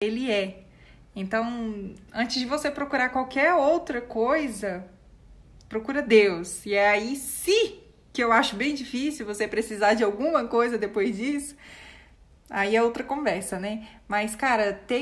ele é. Então, antes de você procurar qualquer outra coisa, procura Deus. E é aí, se que eu acho bem difícil você precisar de alguma coisa depois disso, aí é outra conversa, né? Mas, cara, tem